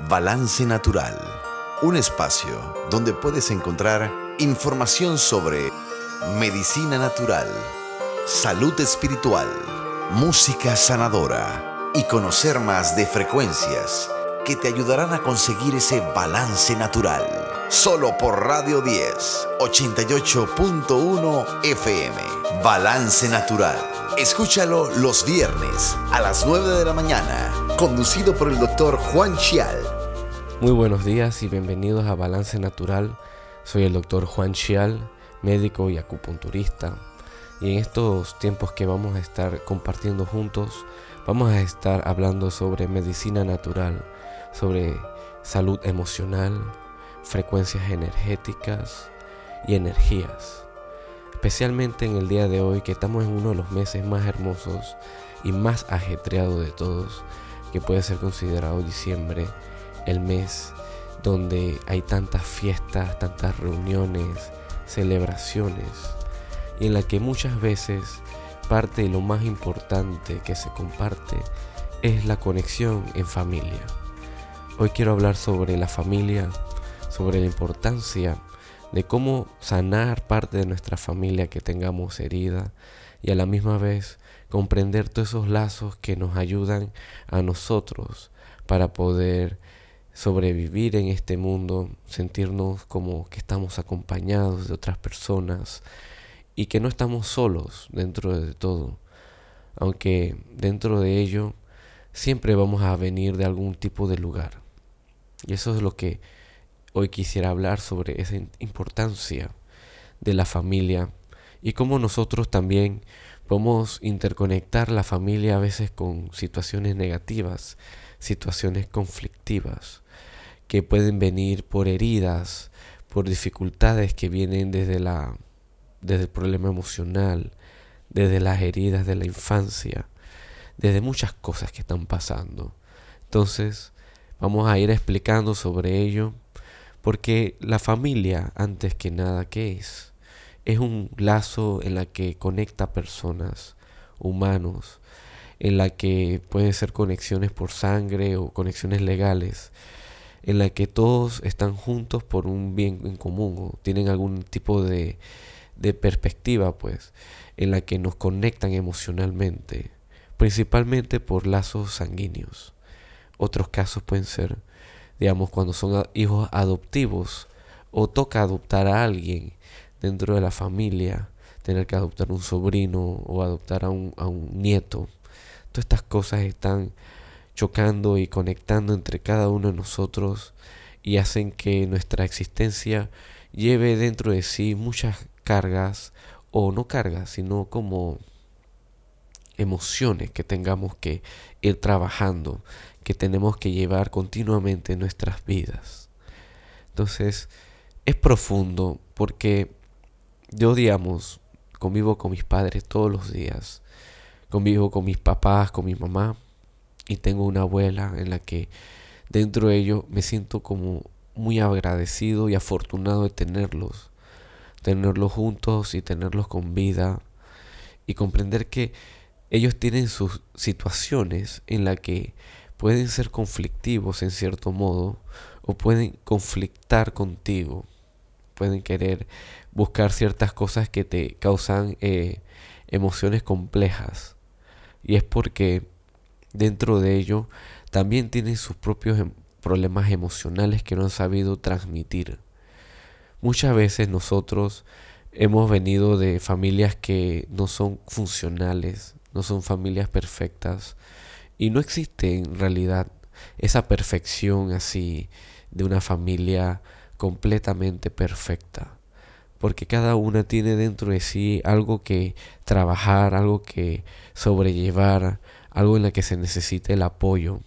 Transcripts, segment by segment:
Balance Natural, un espacio donde puedes encontrar información sobre medicina natural, salud espiritual, música sanadora y conocer más de frecuencias que te ayudarán a conseguir ese balance natural. Solo por Radio 10, 88.1 FM. Balance Natural. Escúchalo los viernes a las 9 de la mañana, conducido por el doctor Juan Chial. Muy buenos días y bienvenidos a Balance Natural. Soy el doctor Juan Chial, médico y acupunturista. Y en estos tiempos que vamos a estar compartiendo juntos, vamos a estar hablando sobre medicina natural sobre salud emocional, frecuencias energéticas y energías. Especialmente en el día de hoy que estamos en uno de los meses más hermosos y más ajetreados de todos, que puede ser considerado diciembre, el mes donde hay tantas fiestas, tantas reuniones, celebraciones, y en la que muchas veces parte de lo más importante que se comparte es la conexión en familia. Hoy quiero hablar sobre la familia, sobre la importancia de cómo sanar parte de nuestra familia que tengamos herida y a la misma vez comprender todos esos lazos que nos ayudan a nosotros para poder sobrevivir en este mundo, sentirnos como que estamos acompañados de otras personas y que no estamos solos dentro de todo, aunque dentro de ello siempre vamos a venir de algún tipo de lugar. Y eso es lo que hoy quisiera hablar sobre esa importancia de la familia y cómo nosotros también podemos interconectar la familia a veces con situaciones negativas, situaciones conflictivas, que pueden venir por heridas, por dificultades que vienen desde la desde el problema emocional, desde las heridas de la infancia, desde muchas cosas que están pasando. Entonces, Vamos a ir explicando sobre ello, porque la familia, antes que nada, ¿qué es? Es un lazo en la que conecta personas, humanos, en la que pueden ser conexiones por sangre o conexiones legales, en la que todos están juntos por un bien en común o tienen algún tipo de, de perspectiva, pues, en la que nos conectan emocionalmente, principalmente por lazos sanguíneos. Otros casos pueden ser, digamos, cuando son hijos adoptivos o toca adoptar a alguien dentro de la familia, tener que adoptar un sobrino o adoptar a un, a un nieto. Todas estas cosas están chocando y conectando entre cada uno de nosotros y hacen que nuestra existencia lleve dentro de sí muchas cargas o no cargas, sino como emociones que tengamos que ir trabajando que tenemos que llevar continuamente en nuestras vidas. Entonces, es profundo porque yo, digamos, convivo con mis padres todos los días, convivo con mis papás, con mi mamá, y tengo una abuela en la que dentro de ello me siento como muy agradecido y afortunado de tenerlos, tenerlos juntos y tenerlos con vida y comprender que ellos tienen sus situaciones en la que pueden ser conflictivos en cierto modo o pueden conflictar contigo. Pueden querer buscar ciertas cosas que te causan eh, emociones complejas. Y es porque dentro de ello también tienen sus propios em, problemas emocionales que no han sabido transmitir. Muchas veces nosotros hemos venido de familias que no son funcionales, no son familias perfectas, y no existe en realidad esa perfección así de una familia completamente perfecta. Porque cada una tiene dentro de sí algo que trabajar, algo que sobrellevar, algo en la que se necesite el apoyo,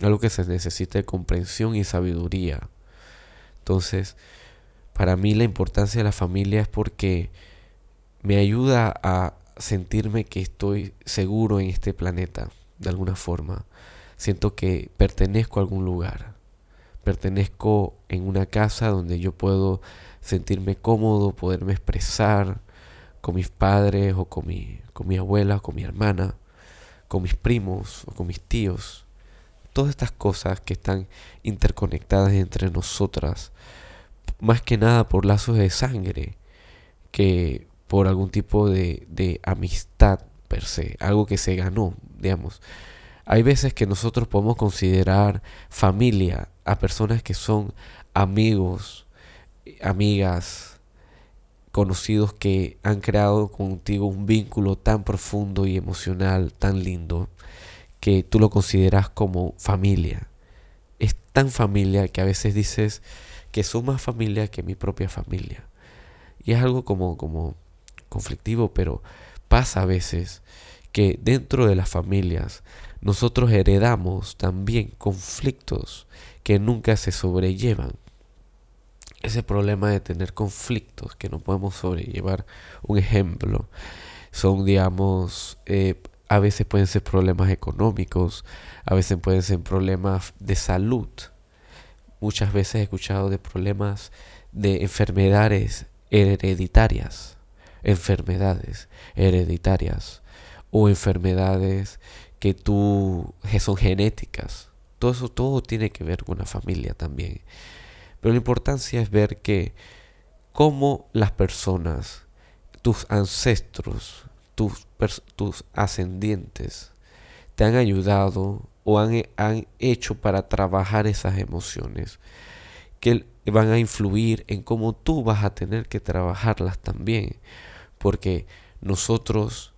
algo que se necesite comprensión y sabiduría. Entonces, para mí la importancia de la familia es porque me ayuda a sentirme que estoy seguro en este planeta de alguna forma. Siento que pertenezco a algún lugar. Pertenezco en una casa donde yo puedo sentirme cómodo, poderme expresar con mis padres o con mi, con mi abuela, con mi hermana, con mis primos o con mis tíos. todas estas cosas que están interconectadas entre nosotras, más que nada por lazos de sangre, que por algún tipo de, de amistad per se, algo que se ganó, digamos. Hay veces que nosotros podemos considerar familia a personas que son amigos, amigas, conocidos que han creado contigo un vínculo tan profundo y emocional, tan lindo, que tú lo consideras como familia. Es tan familia que a veces dices que son más familia que mi propia familia. Y es algo como, como conflictivo, pero pasa a veces que dentro de las familias nosotros heredamos también conflictos que nunca se sobrellevan. Ese problema de tener conflictos que no podemos sobrellevar, un ejemplo, son, digamos, eh, a veces pueden ser problemas económicos, a veces pueden ser problemas de salud. Muchas veces he escuchado de problemas de enfermedades hereditarias, enfermedades hereditarias o enfermedades que tú que son genéticas. Todo eso todo tiene que ver con la familia también. Pero la importancia es ver que cómo las personas, tus ancestros, tus, ascendientes, te han ayudado o han, han hecho para trabajar esas emociones que van a influir en cómo tú vas a tener que trabajarlas también. Porque nosotros,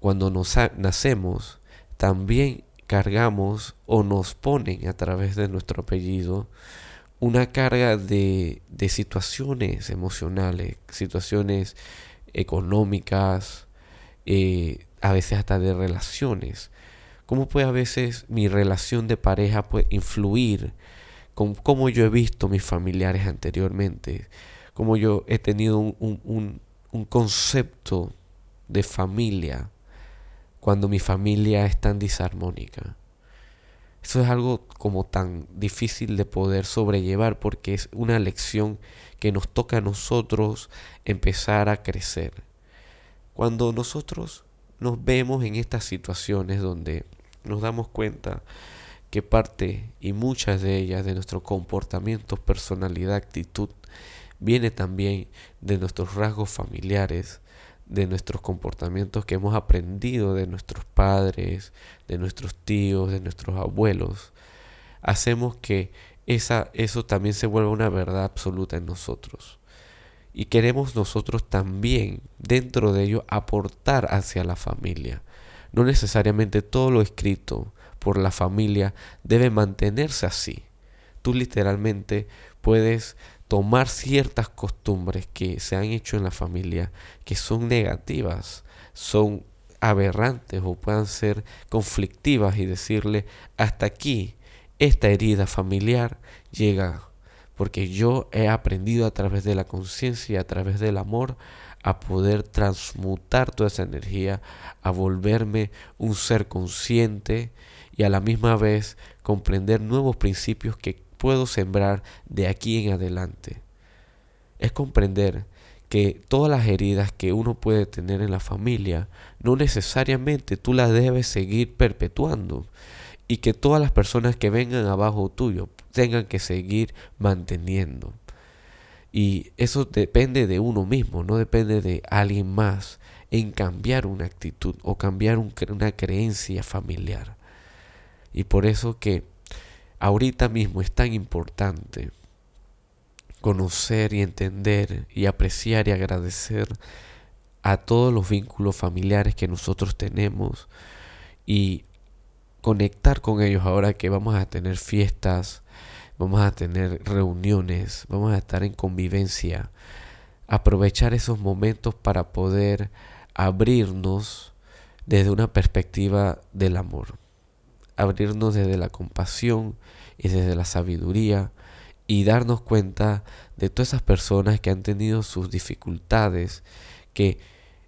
cuando nos nacemos, también cargamos o nos ponen a través de nuestro apellido una carga de, de situaciones emocionales, situaciones económicas, eh, a veces hasta de relaciones. ¿Cómo puede a veces mi relación de pareja puede influir con cómo yo he visto mis familiares anteriormente? Cómo yo he tenido un, un, un concepto de familia cuando mi familia es tan disarmónica. Eso es algo como tan difícil de poder sobrellevar porque es una lección que nos toca a nosotros empezar a crecer. Cuando nosotros nos vemos en estas situaciones donde nos damos cuenta que parte y muchas de ellas de nuestro comportamiento, personalidad, actitud, viene también de nuestros rasgos familiares, de nuestros comportamientos que hemos aprendido de nuestros padres, de nuestros tíos, de nuestros abuelos, hacemos que esa, eso también se vuelva una verdad absoluta en nosotros. Y queremos nosotros también, dentro de ello, aportar hacia la familia. No necesariamente todo lo escrito por la familia debe mantenerse así. Tú literalmente puedes tomar ciertas costumbres que se han hecho en la familia que son negativas, son aberrantes o puedan ser conflictivas y decirle hasta aquí esta herida familiar llega porque yo he aprendido a través de la conciencia y a través del amor a poder transmutar toda esa energía, a volverme un ser consciente y a la misma vez comprender nuevos principios que puedo sembrar de aquí en adelante. Es comprender que todas las heridas que uno puede tener en la familia, no necesariamente tú las debes seguir perpetuando y que todas las personas que vengan abajo tuyo tengan que seguir manteniendo. Y eso depende de uno mismo, no depende de alguien más en cambiar una actitud o cambiar una creencia familiar. Y por eso que ahorita mismo es tan importante conocer y entender y apreciar y agradecer a todos los vínculos familiares que nosotros tenemos y conectar con ellos ahora que vamos a tener fiestas, vamos a tener reuniones, vamos a estar en convivencia, aprovechar esos momentos para poder abrirnos desde una perspectiva del amor abrirnos desde la compasión y desde la sabiduría y darnos cuenta de todas esas personas que han tenido sus dificultades, que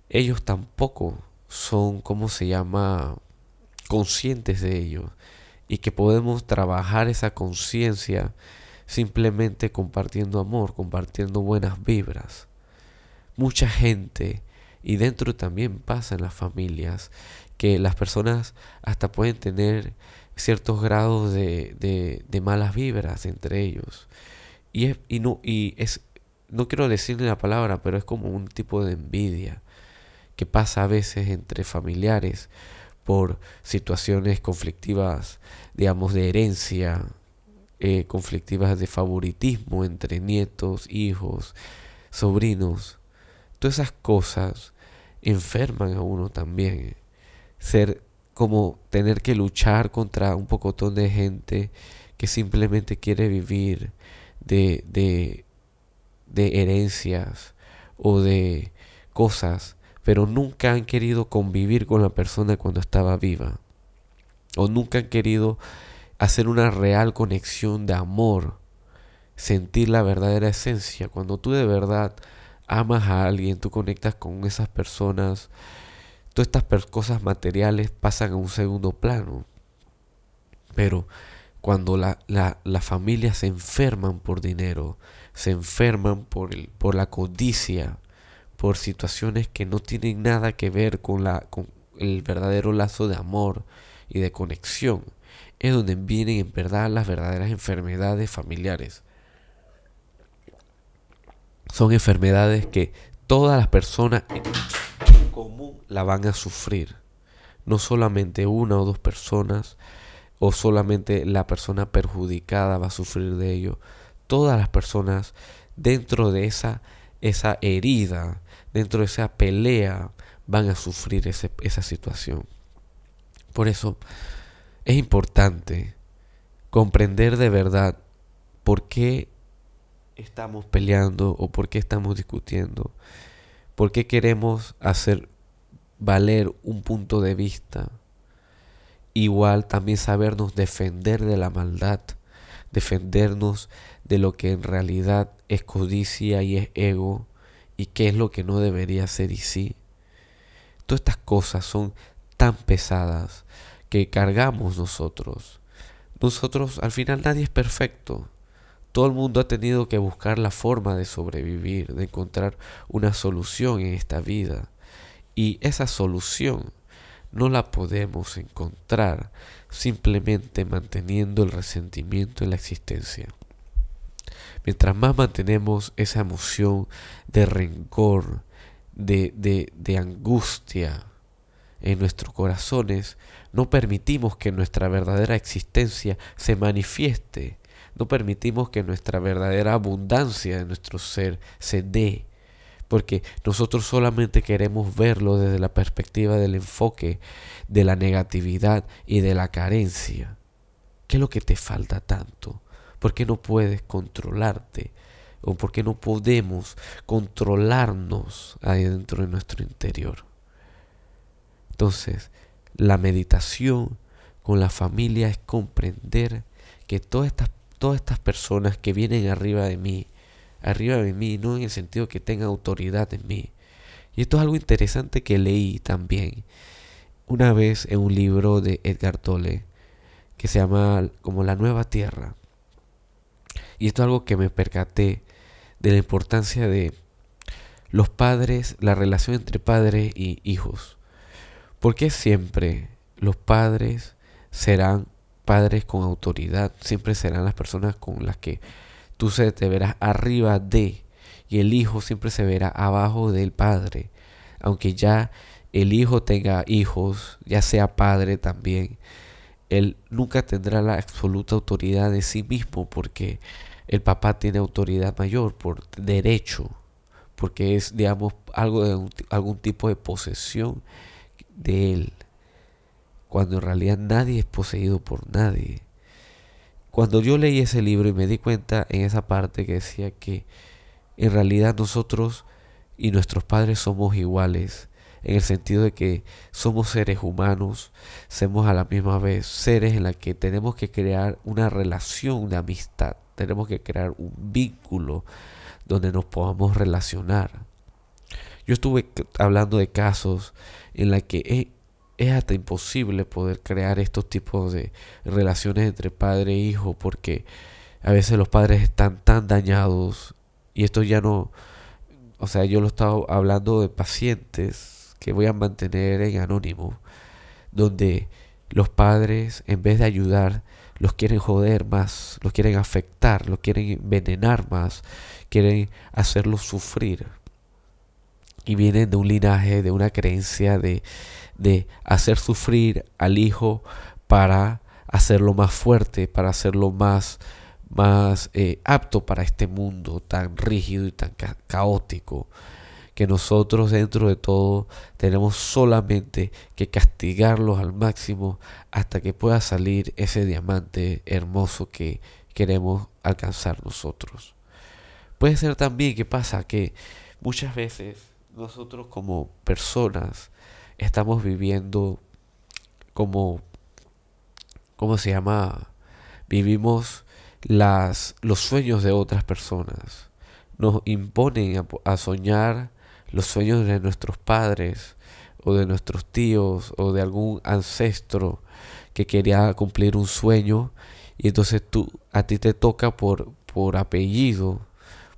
ellos tampoco son, ¿cómo se llama?, conscientes de ello y que podemos trabajar esa conciencia simplemente compartiendo amor, compartiendo buenas vibras. Mucha gente, y dentro también pasa en las familias, que las personas hasta pueden tener ciertos grados de, de, malas vibras entre ellos. Y, es, y, no, y es, no quiero decirle la palabra, pero es como un tipo de envidia que pasa a veces entre familiares por situaciones conflictivas, digamos, de herencia, eh, conflictivas de favoritismo entre nietos, hijos, sobrinos. Todas esas cosas enferman a uno también. Ser como tener que luchar contra un pocotón de gente que simplemente quiere vivir de, de, de herencias o de cosas, pero nunca han querido convivir con la persona cuando estaba viva. O nunca han querido hacer una real conexión de amor, sentir la verdadera esencia. Cuando tú de verdad amas a alguien, tú conectas con esas personas, todas estas cosas materiales pasan a un segundo plano. Pero cuando la, la, la familia se enferman por dinero, se enferman por, por la codicia, por situaciones que no tienen nada que ver con, la, con el verdadero lazo de amor y de conexión, es donde vienen en verdad las verdaderas enfermedades familiares. Son enfermedades que todas las personas común la van a sufrir. No solamente una o dos personas o solamente la persona perjudicada va a sufrir de ello. Todas las personas dentro de esa, esa herida, dentro de esa pelea, van a sufrir esa situación. Por eso es importante comprender de verdad por qué estamos peleando o por qué estamos discutiendo ¿Por qué queremos hacer valer un punto de vista? Igual también sabernos defender de la maldad, defendernos de lo que en realidad es codicia y es ego y qué es lo que no debería ser y sí. Todas estas cosas son tan pesadas que cargamos nosotros. Nosotros al final nadie es perfecto. Todo el mundo ha tenido que buscar la forma de sobrevivir, de encontrar una solución en esta vida. Y esa solución no la podemos encontrar simplemente manteniendo el resentimiento en la existencia. Mientras más mantenemos esa emoción de rencor, de, de, de angustia en nuestros corazones, no permitimos que nuestra verdadera existencia se manifieste no permitimos que nuestra verdadera abundancia de nuestro ser se dé, porque nosotros solamente queremos verlo desde la perspectiva del enfoque de la negatividad y de la carencia. ¿Qué es lo que te falta tanto? ¿Por qué no puedes controlarte? ¿O por qué no podemos controlarnos ahí dentro de nuestro interior? Entonces, la meditación con la familia es comprender que todas estas todas estas personas que vienen arriba de mí, arriba de mí, no en el sentido que tengan autoridad en mí. Y esto es algo interesante que leí también una vez en un libro de Edgar Tolle que se llama como La Nueva Tierra. Y esto es algo que me percaté de la importancia de los padres, la relación entre padres y hijos. Porque siempre los padres serán padres con autoridad siempre serán las personas con las que tú se te verás arriba de y el hijo siempre se verá abajo del padre. Aunque ya el hijo tenga hijos, ya sea padre también, él nunca tendrá la absoluta autoridad de sí mismo porque el papá tiene autoridad mayor por derecho, porque es, digamos, algo de algún tipo de posesión de él cuando en realidad nadie es poseído por nadie. Cuando yo leí ese libro y me di cuenta en esa parte que decía que en realidad nosotros y nuestros padres somos iguales, en el sentido de que somos seres humanos, somos a la misma vez seres en la que tenemos que crear una relación de amistad, tenemos que crear un vínculo donde nos podamos relacionar. Yo estuve hablando de casos en la que es hasta imposible poder crear estos tipos de relaciones entre padre e hijo porque a veces los padres están tan dañados y esto ya no, o sea, yo lo he estado hablando de pacientes que voy a mantener en anónimo, donde los padres, en vez de ayudar, los quieren joder más, los quieren afectar, los quieren envenenar más, quieren hacerlos sufrir. Y vienen de un linaje, de una creencia de, de hacer sufrir al hijo para hacerlo más fuerte, para hacerlo más, más eh, apto para este mundo tan rígido y tan caótico que nosotros dentro de todo tenemos solamente que castigarlos al máximo hasta que pueda salir ese diamante hermoso que queremos alcanzar nosotros. Puede ser también que pasa que muchas veces nosotros como personas estamos viviendo como, ¿cómo se llama? Vivimos las, los sueños de otras personas. Nos imponen a soñar los sueños de nuestros padres o de nuestros tíos o de algún ancestro que quería cumplir un sueño y entonces tú a ti te toca por por apellido,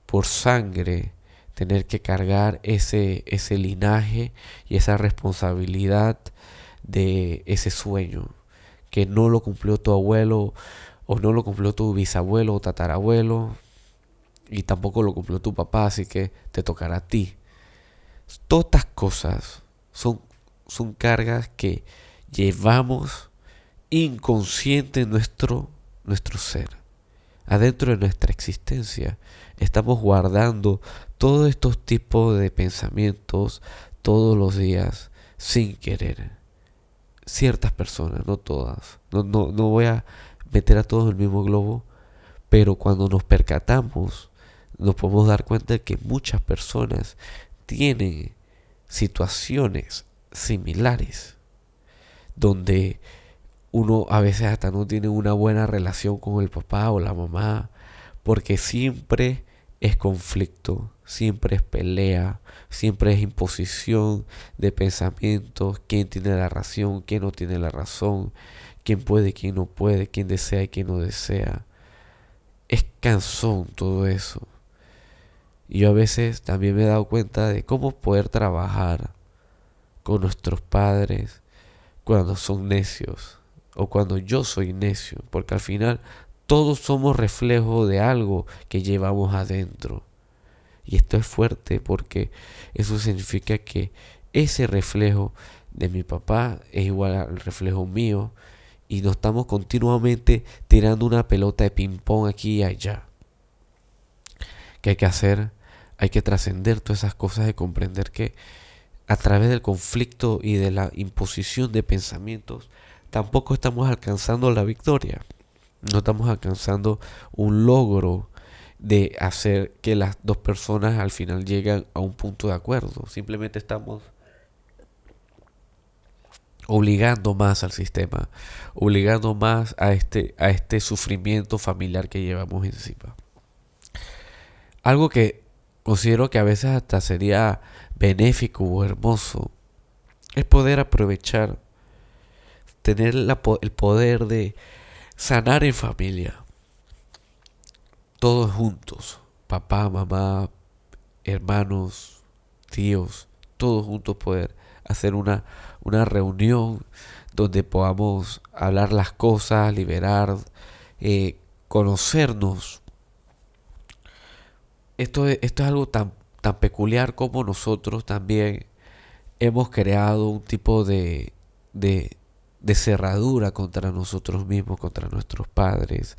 por sangre tener que cargar ese ese linaje y esa responsabilidad de ese sueño que no lo cumplió tu abuelo o no lo cumplió tu bisabuelo o tatarabuelo y tampoco lo cumplió tu papá, así que te tocará a ti. Todas estas cosas son, son cargas que llevamos inconsciente en nuestro, nuestro ser. Adentro de nuestra existencia estamos guardando todos estos tipos de pensamientos todos los días sin querer. Ciertas personas, no todas. No, no, no voy a meter a todos en el mismo globo, pero cuando nos percatamos, nos podemos dar cuenta de que muchas personas tienen situaciones similares donde uno a veces hasta no tiene una buena relación con el papá o la mamá porque siempre es conflicto, siempre es pelea, siempre es imposición de pensamientos, quién tiene la razón, quién no tiene la razón, quién puede, quién no puede, quién desea y quién no desea. Es cansón todo eso. Y yo a veces también me he dado cuenta de cómo poder trabajar con nuestros padres cuando son necios o cuando yo soy necio, porque al final todos somos reflejo de algo que llevamos adentro. Y esto es fuerte porque eso significa que ese reflejo de mi papá es igual al reflejo mío y nos estamos continuamente tirando una pelota de ping-pong aquí y allá. ¿Qué hay que hacer? hay que trascender todas esas cosas y comprender que a través del conflicto y de la imposición de pensamientos tampoco estamos alcanzando la victoria. No estamos alcanzando un logro de hacer que las dos personas al final lleguen a un punto de acuerdo. Simplemente estamos obligando más al sistema, obligando más a este, a este sufrimiento familiar que llevamos encima. Algo que considero que a veces hasta sería benéfico o hermoso, es poder aprovechar, tener el poder de sanar en familia, todos juntos, papá, mamá, hermanos, tíos, todos juntos poder hacer una, una reunión donde podamos hablar las cosas, liberar, eh, conocernos. Esto, esto es algo tan, tan peculiar como nosotros también hemos creado un tipo de, de, de cerradura contra nosotros mismos, contra nuestros padres,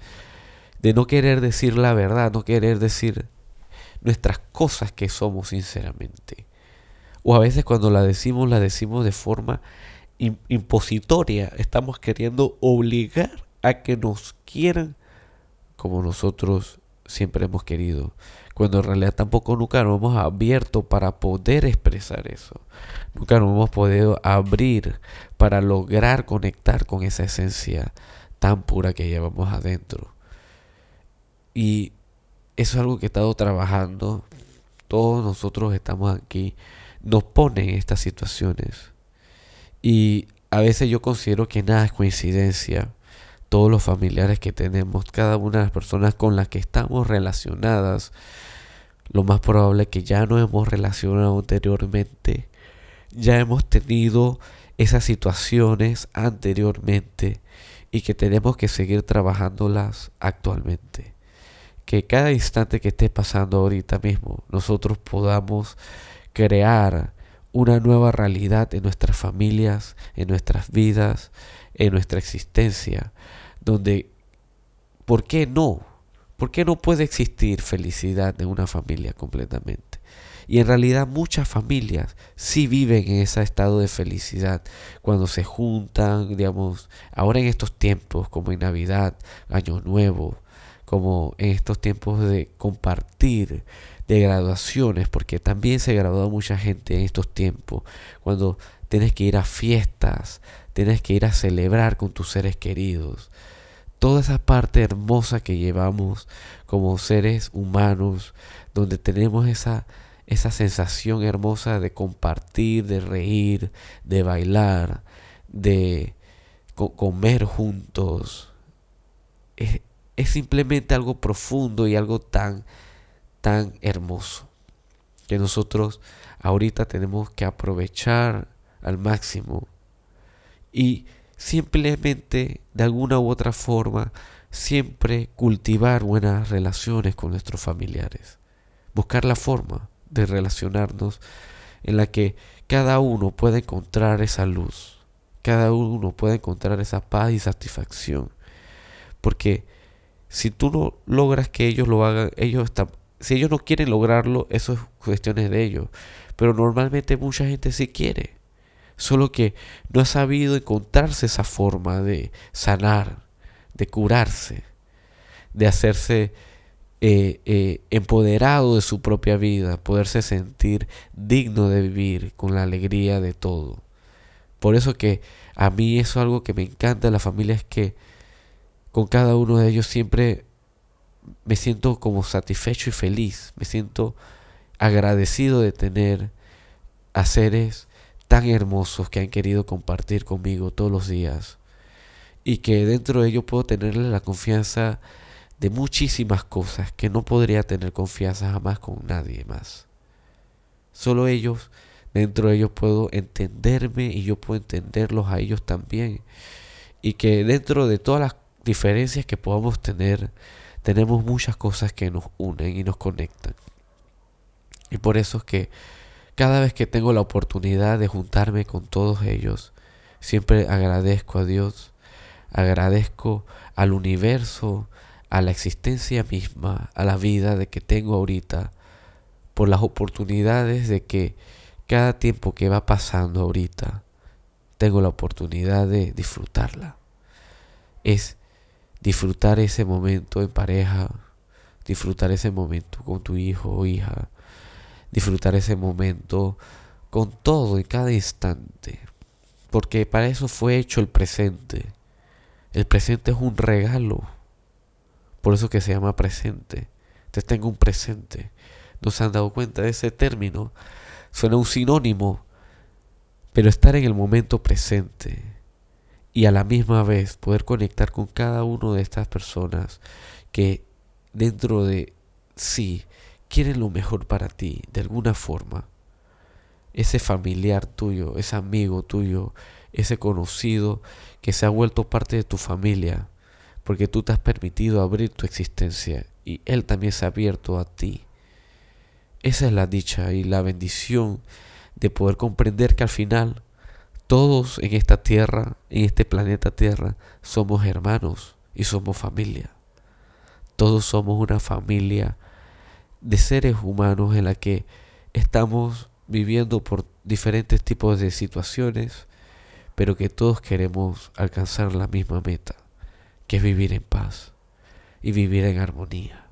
de no querer decir la verdad, no querer decir nuestras cosas que somos sinceramente. O a veces cuando la decimos, la decimos de forma impositoria. Estamos queriendo obligar a que nos quieran como nosotros siempre hemos querido cuando en realidad tampoco nunca nos hemos abierto para poder expresar eso. Nunca nos hemos podido abrir para lograr conectar con esa esencia tan pura que llevamos adentro. Y eso es algo que he estado trabajando. Todos nosotros estamos aquí. Nos ponen en estas situaciones. Y a veces yo considero que nada es coincidencia todos los familiares que tenemos, cada una de las personas con las que estamos relacionadas, lo más probable es que ya no hemos relacionado anteriormente, ya hemos tenido esas situaciones anteriormente y que tenemos que seguir trabajándolas actualmente. Que cada instante que esté pasando ahorita mismo, nosotros podamos crear una nueva realidad en nuestras familias, en nuestras vidas, en nuestra existencia, donde, ¿por qué no? ¿Por qué no puede existir felicidad en una familia completamente? Y en realidad muchas familias sí viven en ese estado de felicidad cuando se juntan, digamos, ahora en estos tiempos como en Navidad, Año Nuevo, como en estos tiempos de compartir, de graduaciones, porque también se graduó mucha gente en estos tiempos, cuando tienes que ir a fiestas, tienes que ir a celebrar con tus seres queridos. Toda esa parte hermosa que llevamos como seres humanos, donde tenemos esa esa sensación hermosa de compartir, de reír, de bailar, de comer juntos. Es, es, simplemente algo profundo y algo tan, tan hermoso que nosotros ahorita tenemos que aprovechar al máximo y simplemente de alguna u otra forma siempre cultivar buenas relaciones con nuestros familiares. Buscar la forma de relacionarnos en la que cada uno puede encontrar esa luz, cada uno puede encontrar esa paz y satisfacción. Porque si tú no logras que ellos lo hagan, ellos están, si ellos no quieren lograrlo, eso es cuestiones de ellos. Pero normalmente mucha gente sí quiere. Solo que no ha sabido encontrarse esa forma de sanar, de curarse, de hacerse eh, eh, empoderado de su propia vida, poderse sentir digno de vivir con la alegría de todo. Por eso que a mí eso es algo que me encanta de la familia, es que con cada uno de ellos siempre me siento como satisfecho y feliz, me siento agradecido de tener a seres tan hermosos que han querido compartir conmigo todos los días y que dentro de ellos puedo tenerle la confianza de muchísimas cosas que no podría tener confianza jamás con nadie más. Solo ellos, dentro de ellos puedo entenderme y yo puedo entenderlos a ellos también. Y que dentro de todas las diferencias que podamos tener, tenemos muchas cosas que nos unen y nos conectan. Y por eso es que cada vez que tengo la oportunidad de juntarme con todos ellos, siempre agradezco a Dios, agradezco al universo, a la existencia misma, a la vida de que tengo ahorita, por las oportunidades de que cada tiempo que va pasando ahorita, tengo la oportunidad de disfrutarla. Es disfrutar ese momento en pareja, disfrutar ese momento con tu hijo o hija, disfrutar ese momento con todo en cada instante, porque para eso fue hecho el presente. El presente es un regalo por eso que se llama presente. Entonces tengo un presente. ¿No se han dado cuenta de ese término? Suena un sinónimo, pero estar en el momento presente y a la misma vez poder conectar con cada una de estas personas que dentro de sí quieren lo mejor para ti de alguna forma. Ese familiar tuyo, ese amigo tuyo, ese conocido que se ha vuelto parte de tu familia, porque tú te has permitido abrir tu existencia y Él también se ha abierto a ti. Esa es la dicha y la bendición de poder comprender que al final todos en esta tierra, en este planeta Tierra, somos hermanos y somos familia. Todos somos una familia de seres humanos en la que estamos viviendo por diferentes tipos de situaciones, pero que todos queremos alcanzar la misma meta que es vivir en paz y vivir en armonía.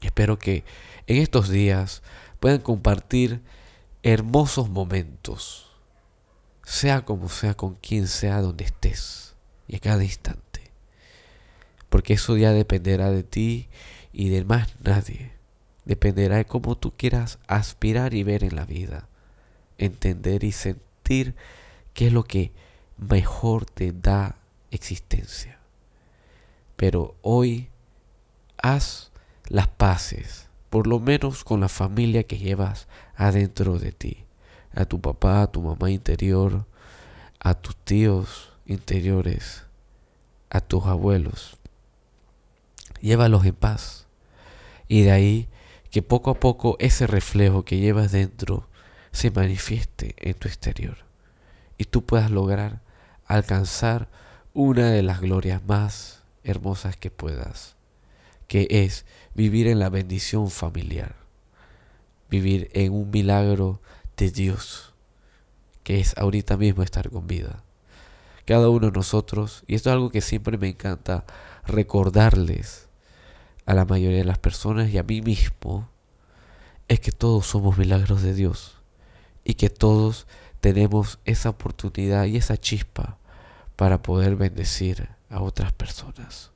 Espero que en estos días puedan compartir hermosos momentos, sea como sea, con quien sea, donde estés y a cada instante. Porque eso ya dependerá de ti y de más nadie. Dependerá de cómo tú quieras aspirar y ver en la vida, entender y sentir qué es lo que mejor te da existencia. Pero hoy haz las paces, por lo menos con la familia que llevas adentro de ti. a tu papá, a tu mamá interior, a tus tíos interiores, a tus abuelos. Llévalos en paz. Y de ahí que poco a poco ese reflejo que llevas dentro se manifieste en tu exterior. Y tú puedas lograr alcanzar una de las glorias más hermosas que puedas, que es vivir en la bendición familiar, vivir en un milagro de Dios, que es ahorita mismo estar con vida. Cada uno de nosotros, y esto es algo que siempre me encanta recordarles a la mayoría de las personas y a mí mismo, es que todos somos milagros de Dios y que todos tenemos esa oportunidad y esa chispa para poder bendecir a otras personas.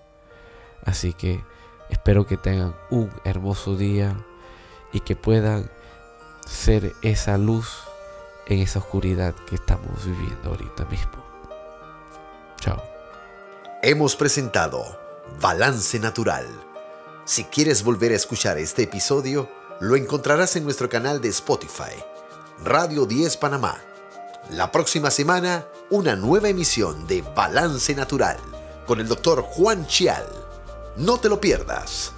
Así que espero que tengan un hermoso día y que puedan ser esa luz en esa oscuridad que estamos viviendo ahorita mismo. Chao. Hemos presentado Balance Natural. Si quieres volver a escuchar este episodio, lo encontrarás en nuestro canal de Spotify, Radio 10 Panamá. La próxima semana, una nueva emisión de Balance Natural con el doctor Juan Chial. No te lo pierdas.